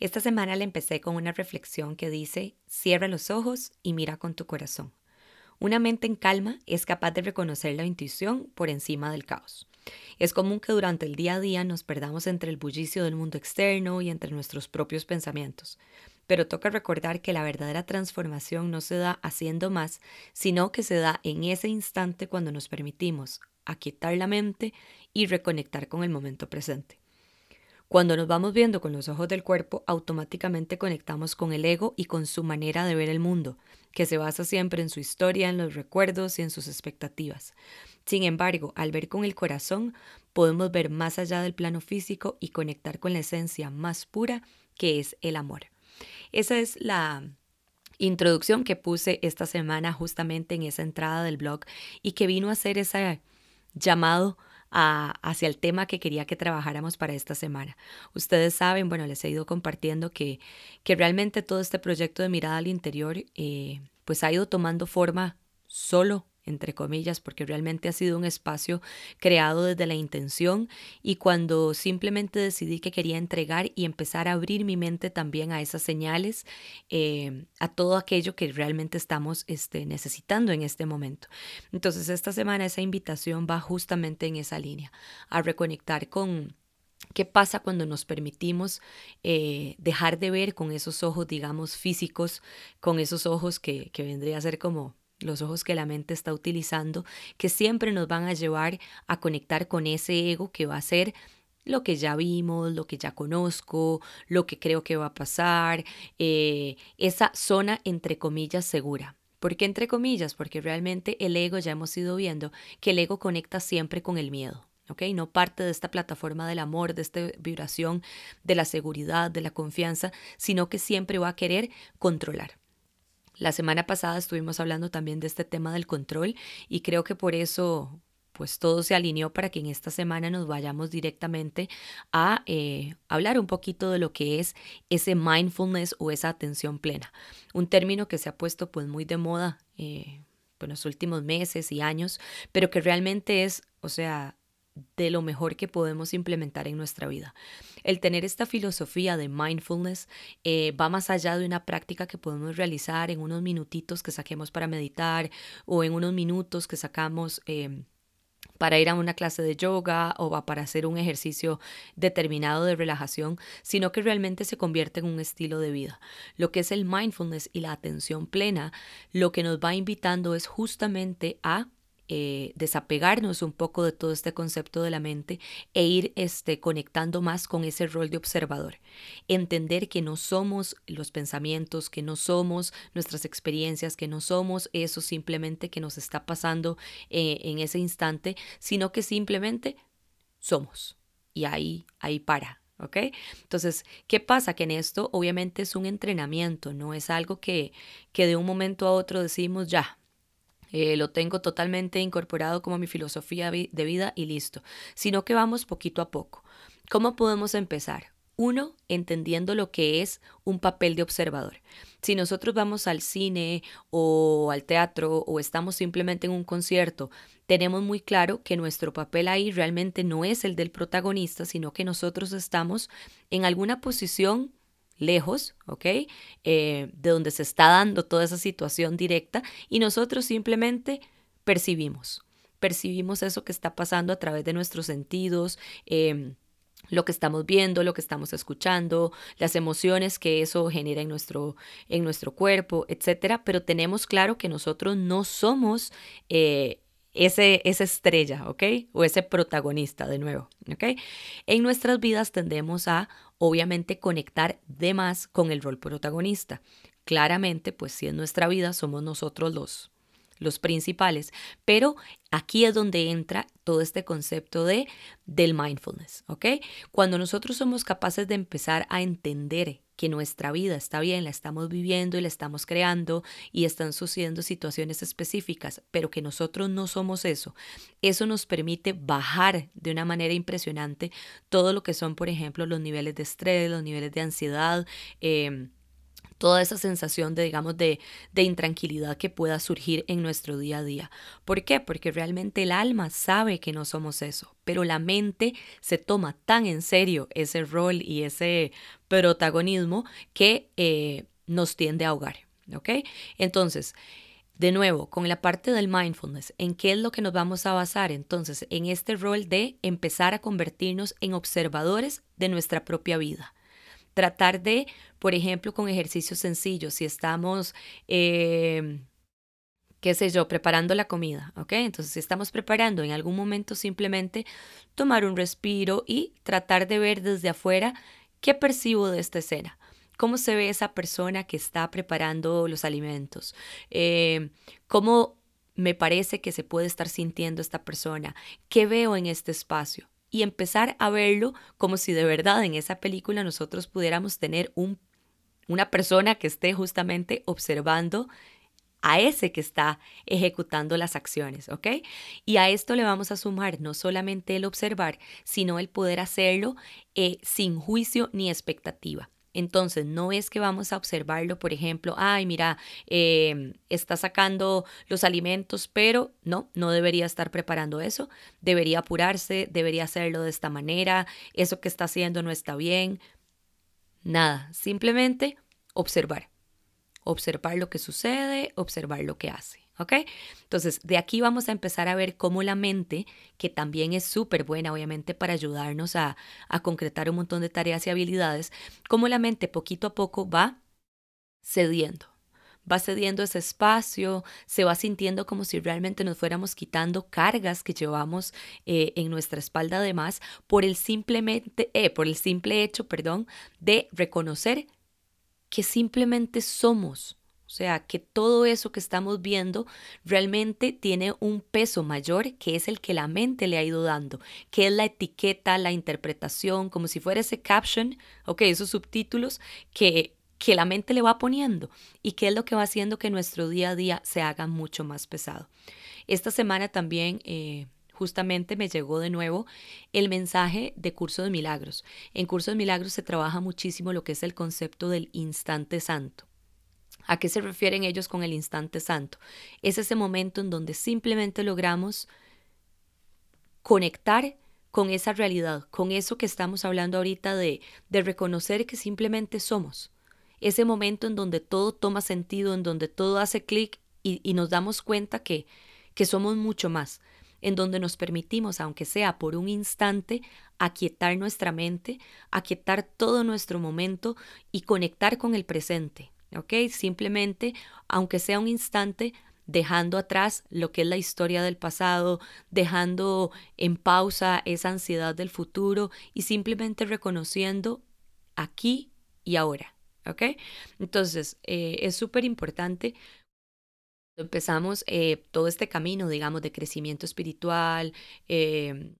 Esta semana le empecé con una reflexión que dice, cierra los ojos y mira con tu corazón. Una mente en calma es capaz de reconocer la intuición por encima del caos. Es común que durante el día a día nos perdamos entre el bullicio del mundo externo y entre nuestros propios pensamientos. Pero toca recordar que la verdadera transformación no se da haciendo más, sino que se da en ese instante cuando nos permitimos aquietar la mente y reconectar con el momento presente. Cuando nos vamos viendo con los ojos del cuerpo, automáticamente conectamos con el ego y con su manera de ver el mundo, que se basa siempre en su historia, en los recuerdos y en sus expectativas. Sin embargo, al ver con el corazón, podemos ver más allá del plano físico y conectar con la esencia más pura, que es el amor. Esa es la introducción que puse esta semana justamente en esa entrada del blog y que vino a ser ese llamado hacia el tema que quería que trabajáramos para esta semana. Ustedes saben, bueno, les he ido compartiendo que, que realmente todo este proyecto de mirada al interior eh, pues ha ido tomando forma solo entre comillas, porque realmente ha sido un espacio creado desde la intención y cuando simplemente decidí que quería entregar y empezar a abrir mi mente también a esas señales, eh, a todo aquello que realmente estamos este, necesitando en este momento. Entonces esta semana esa invitación va justamente en esa línea, a reconectar con... ¿Qué pasa cuando nos permitimos eh, dejar de ver con esos ojos, digamos, físicos, con esos ojos que, que vendría a ser como los ojos que la mente está utilizando, que siempre nos van a llevar a conectar con ese ego que va a ser lo que ya vimos, lo que ya conozco, lo que creo que va a pasar, eh, esa zona entre comillas segura. ¿Por qué entre comillas? Porque realmente el ego, ya hemos ido viendo, que el ego conecta siempre con el miedo. ¿ok? No parte de esta plataforma del amor, de esta vibración, de la seguridad, de la confianza, sino que siempre va a querer controlar. La semana pasada estuvimos hablando también de este tema del control y creo que por eso pues todo se alineó para que en esta semana nos vayamos directamente a eh, hablar un poquito de lo que es ese mindfulness o esa atención plena. Un término que se ha puesto pues muy de moda eh, en los últimos meses y años, pero que realmente es, o sea, de lo mejor que podemos implementar en nuestra vida. El tener esta filosofía de mindfulness eh, va más allá de una práctica que podemos realizar en unos minutitos que saquemos para meditar o en unos minutos que sacamos em, para ir a una clase de yoga o para hacer un ejercicio determinado de relajación, sino que realmente se convierte en un estilo de vida. Lo que es el mindfulness y la atención plena, lo que nos va invitando es justamente a eh, desapegarnos un poco de todo este concepto de la mente e ir este, conectando más con ese rol de observador. Entender que no somos los pensamientos, que no somos nuestras experiencias, que no somos eso simplemente que nos está pasando eh, en ese instante, sino que simplemente somos. Y ahí, ahí para, ¿ok? Entonces, ¿qué pasa? Que en esto obviamente es un entrenamiento, no es algo que, que de un momento a otro decimos, ya, eh, lo tengo totalmente incorporado como mi filosofía de vida y listo, sino que vamos poquito a poco. ¿Cómo podemos empezar? Uno, entendiendo lo que es un papel de observador. Si nosotros vamos al cine o al teatro o estamos simplemente en un concierto, tenemos muy claro que nuestro papel ahí realmente no es el del protagonista, sino que nosotros estamos en alguna posición lejos, ¿ok? Eh, de donde se está dando toda esa situación directa y nosotros simplemente percibimos, percibimos eso que está pasando a través de nuestros sentidos. Em, lo que estamos viendo, lo que estamos escuchando, las emociones que eso genera en nuestro, en nuestro cuerpo, etcétera. Pero tenemos claro que nosotros no somos eh, ese, esa estrella, ¿ok? O ese protagonista de nuevo, ¿ok? En nuestras vidas tendemos a obviamente conectar de más con el rol protagonista. Claramente, pues si en nuestra vida somos nosotros los, los principales, pero aquí es donde entra todo este concepto de del mindfulness, ¿ok? Cuando nosotros somos capaces de empezar a entender que nuestra vida está bien, la estamos viviendo y la estamos creando y están sucediendo situaciones específicas, pero que nosotros no somos eso, eso nos permite bajar de una manera impresionante todo lo que son, por ejemplo, los niveles de estrés, los niveles de ansiedad, eh, toda esa sensación de, digamos, de, de, intranquilidad que pueda surgir en nuestro día a día. ¿Por qué? Porque realmente el alma sabe que no somos eso, pero la mente se toma tan en serio ese rol y ese protagonismo que eh, nos tiende a ahogar. ¿Ok? Entonces, de nuevo, con la parte del mindfulness, ¿en qué es lo que nos vamos a basar? Entonces, en este rol de empezar a convertirnos en observadores de nuestra propia vida tratar de, por ejemplo, con ejercicios sencillos, si estamos, eh, qué sé yo, preparando la comida, ¿ok? Entonces, si estamos preparando, en algún momento simplemente tomar un respiro y tratar de ver desde afuera qué percibo de esta escena. ¿Cómo se ve esa persona que está preparando los alimentos? Eh, ¿Cómo me parece que se puede estar sintiendo esta persona? ¿Qué veo en este espacio? Y empezar a verlo como si de verdad en esa película nosotros pudiéramos tener un, una persona que esté justamente observando a ese que está ejecutando las acciones, ¿ok? Y a esto le vamos a sumar no solamente el observar, sino el poder hacerlo eh, sin juicio ni expectativa. Entonces, no es que vamos a observarlo, por ejemplo, ay, mira, em, está sacando los alimentos, pero no, no debería estar preparando eso, debería apurarse, debería hacerlo de esta manera, eso que está haciendo no está bien. Nada, simplemente observar. Observar lo que sucede, observar lo que hace. ¿Ok? Entonces, de aquí vamos a empezar a ver cómo la mente, que también es súper buena, obviamente, para ayudarnos a, a concretar un montón de tareas y habilidades, cómo la mente poquito a poco va cediendo va cediendo ese espacio, se va sintiendo como si realmente nos fuéramos quitando cargas que llevamos eh, en nuestra espalda además por el simplemente eh, por el simple hecho, perdón, de reconocer que simplemente somos sea, que todo eso que estamos viendo realmente tiene un peso mayor que es el que la mente le ha ido dando, que es la etiqueta, la interpretación, como si fuera ese caption, ok, esos subtítulos que, que la mente le va poniendo y que es lo que va haciendo que nuestro día a día se haga mucho más pesado. Esta semana también... Eh, justamente me llegó de nuevo el mensaje de Curso de Milagros. En Curso de Milagros se trabaja muchísimo lo que es el concepto del instante santo. ¿A qué se refieren ellos con el instante santo? Es ese momento en donde simplemente logramos conectar con esa realidad, con eso que estamos hablando ahorita de, de reconocer que simplemente somos. Ese momento en donde todo toma sentido, en donde todo hace clic y, y nos damos cuenta que, que somos mucho más, en donde nos permitimos, aunque sea por un instante, aquietar nuestra mente, aquietar todo nuestro momento y conectar con el presente, ¿ok? Simplemente, aunque sea un instante, dejando atrás lo que es la historia del pasado, dejando en pausa esa ansiedad del futuro y simplemente reconociendo aquí y ahora, ¿ok? Entonces, eh, es súper importante. Empezamos eh, todo este camino, digamos, de crecimiento espiritual, eh,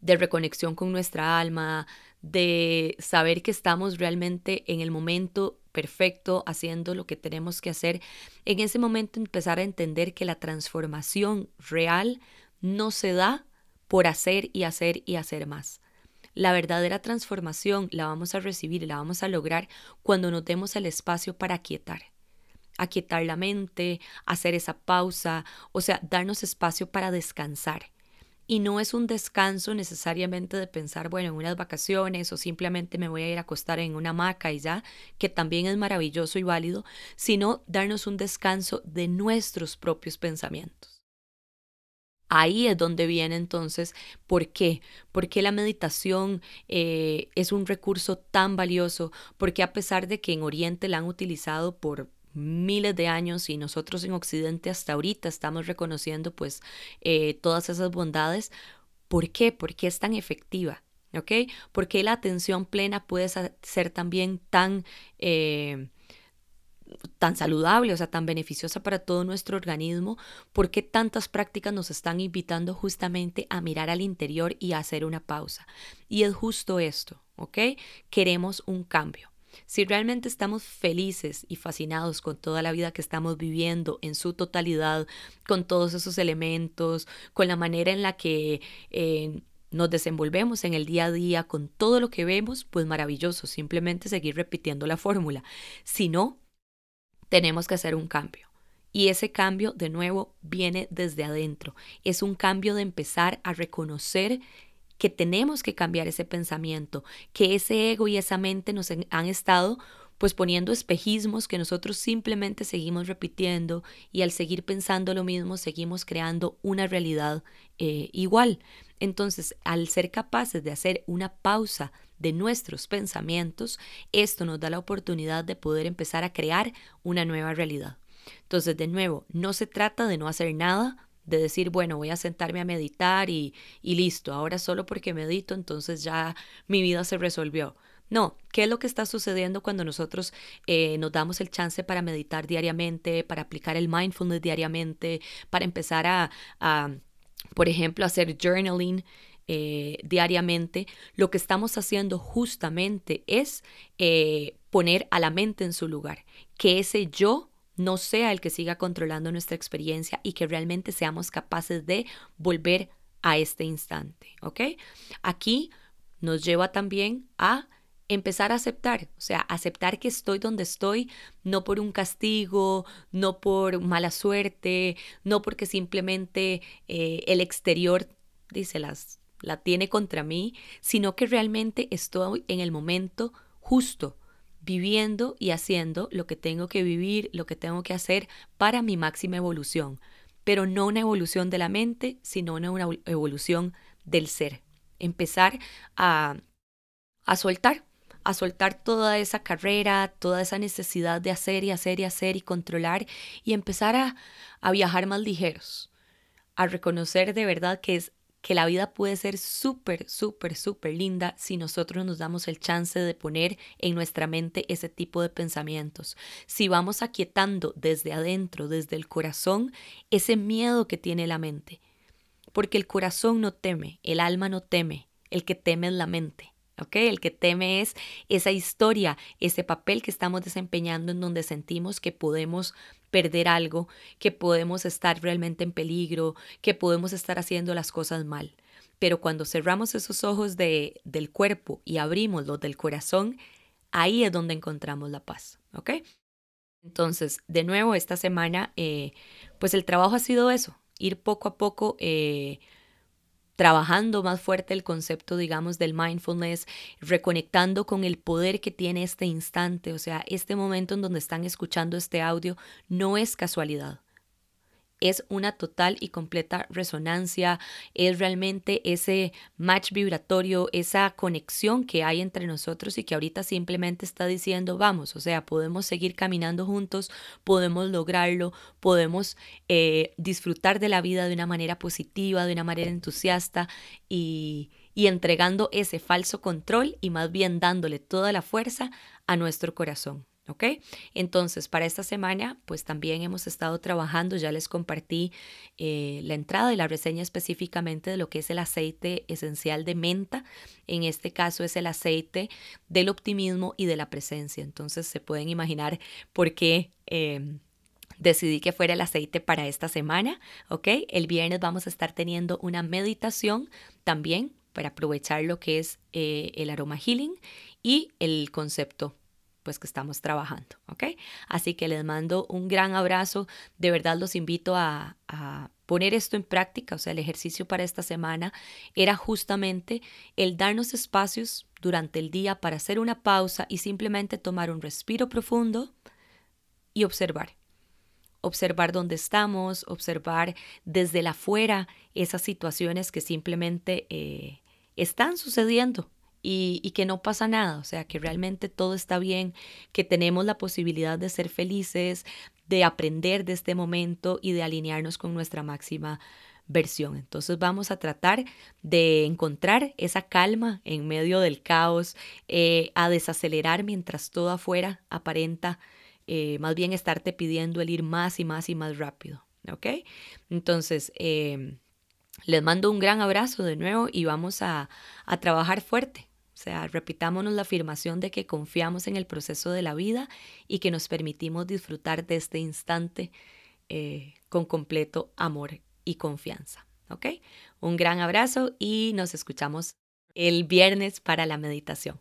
de reconexión con nuestra alma, de saber que estamos realmente en el momento perfecto, haciendo lo que tenemos que hacer, en ese momento empezar a entender que la transformación real no se da por hacer y hacer y hacer más. La verdadera transformación la vamos a recibir y la vamos a lograr cuando nos demos el espacio para aquietar. Aquietar la mente, hacer esa pausa, o sea, darnos espacio para descansar y no es un descanso necesariamente de pensar, bueno, en unas vacaciones o simplemente me voy a ir a acostar en una hamaca y ya, que también es maravilloso y válido, sino darnos un descanso de nuestros propios pensamientos. Ahí es donde viene entonces, ¿por qué? ¿Por qué la meditación eh, es un recurso tan valioso? Porque a pesar de que en Oriente la han utilizado por miles de años y nosotros en Occidente hasta ahorita estamos reconociendo pues eh, todas esas bondades. ¿Por qué? ¿Por qué es tan efectiva? ¿Ok? ¿Por qué la atención plena puede ser también tan... Eh, tan saludable, o sea, tan beneficiosa para todo nuestro organismo, ¿por qué tantas prácticas nos están invitando justamente a mirar al interior y a hacer una pausa? Y es justo esto, ¿ok? Queremos un cambio. Si realmente estamos felices y fascinados con toda la vida que estamos viviendo en su totalidad, con todos esos elementos, con la manera en la que eh, nos desenvolvemos en el día a día, con todo lo que vemos, pues maravilloso, simplemente seguir repitiendo la fórmula. Si no, tenemos que hacer un cambio. Y ese cambio, de nuevo, viene desde adentro. Es un cambio de empezar a reconocer que tenemos que cambiar ese pensamiento, que ese ego y esa mente nos han estado pues poniendo espejismos que nosotros simplemente seguimos repitiendo y al seguir pensando lo mismo seguimos creando una realidad eh, igual. Entonces, al ser capaces de hacer una pausa de nuestros pensamientos, esto nos da la oportunidad de poder empezar a crear una nueva realidad. Entonces, de nuevo, no se trata de no hacer nada, de decir, bueno, voy a sentarme a meditar y, y listo, ahora solo porque medito, entonces ya mi vida se resolvió. No, ¿qué es lo que está sucediendo cuando nosotros eh, nos damos el chance para meditar diariamente, para aplicar el mindfulness diariamente, para empezar a, a por ejemplo, hacer journaling? Eh, diariamente, lo que estamos haciendo justamente es eh, poner a la mente en su lugar, que ese yo no sea el que siga controlando nuestra experiencia y que realmente seamos capaces de volver a este instante, ¿ok? Aquí nos lleva también a empezar a aceptar, o sea, aceptar que estoy donde estoy, no por un castigo, no por mala suerte, no porque simplemente eh, el exterior, dice, las, la tiene contra mí, sino que realmente estoy en el momento justo, viviendo y haciendo lo que tengo que vivir, lo que tengo que hacer para mi máxima evolución, pero no una evolución de la mente, sino una, evolución del ser. Empezar a, a soltar, a soltar toda esa carrera, toda esa necesidad de hacer y hacer y hacer y controlar y empezar a, a viajar más ligeros, a reconocer de verdad que es que la vida puede ser súper, súper, súper linda si nosotros nos damos el chance de poner en nuestra mente ese tipo de pensamientos. Si vamos aquietando desde adentro, desde el corazón, ese miedo que tiene la mente. Porque el corazón no teme, el alma no teme, el que teme es la mente. El que teme es esa historia, ese papel que estamos desempeñando en donde sentimos que podemos perder algo, que podemos estar realmente en peligro, que podemos estar haciendo las cosas mal. Pero cuando cerramos esos ojos de, del cuerpo y abrimos los del corazón, ahí es donde encontramos la paz, ¿ok? Entonces, de nuevo, esta semana, eh, pues el trabajo ha sido eso, ir poco a poco eh, trabajando más fuerte el concepto, digamos, del mindfulness, reconectando con el poder que tiene este instante, o sea, este momento en donde están escuchando este audio, no es casualidad es una total y completa resonancia, es realmente ese match vibratorio, esa conexión que hay entre nosotros y que ahorita simplemente está diciendo, vamos, o sea, podemos seguir caminando juntos, podemos lograrlo, podemos eh, disfrutar de la vida de una manera positiva, de una manera entusiasta y, y entregando ese falso control y más bien dándole toda la fuerza a nuestro corazón. ¿Ok? Entonces, para esta semana, pues también hemos estado trabajando, ya les compartí eh, la entrada y la reseña específicamente de lo que es el aceite esencial de menta. En este caso es el aceite del optimismo y de la presencia. Entonces, se pueden imaginar por qué... Em, decidí que fuera el aceite para esta semana, ¿ok? El viernes vamos a estar teniendo una meditación también para aprovechar lo que es eh, el aroma healing y el concepto pues que estamos trabajando, ¿ok? Así que les mando un gran abrazo, de verdad los invito a, a poner esto en práctica, o sea, el ejercicio para esta semana era justamente el darnos espacios durante el día para hacer una pausa y simplemente tomar un respiro profundo y observar. Observar dónde estamos, observar desde la afuera esas situaciones que simplemente eh, están sucediendo y, que no pasa nada, o sea, que realmente todo está bien, que tenemos la posibilidad de ser felices, de aprender de este momento y de alinearnos con nuestra máxima versión. Entonces vamos a tratar de encontrar esa calma en medio del caos, eh, a desacelerar mientras todo afuera aparenta eh, más bien estarte pidiendo el ir más y más y más rápido. ¿Ok? Entonces, em, les mando un gran abrazo de nuevo y vamos a, trabajar fuerte. O sea, repitámonos la afirmación de que confiamos en el proceso de la vida y que nos permitimos disfrutar de este instante eh, con completo amor y confianza. ¿Ok? Un gran abrazo y nos escuchamos el viernes para la meditación.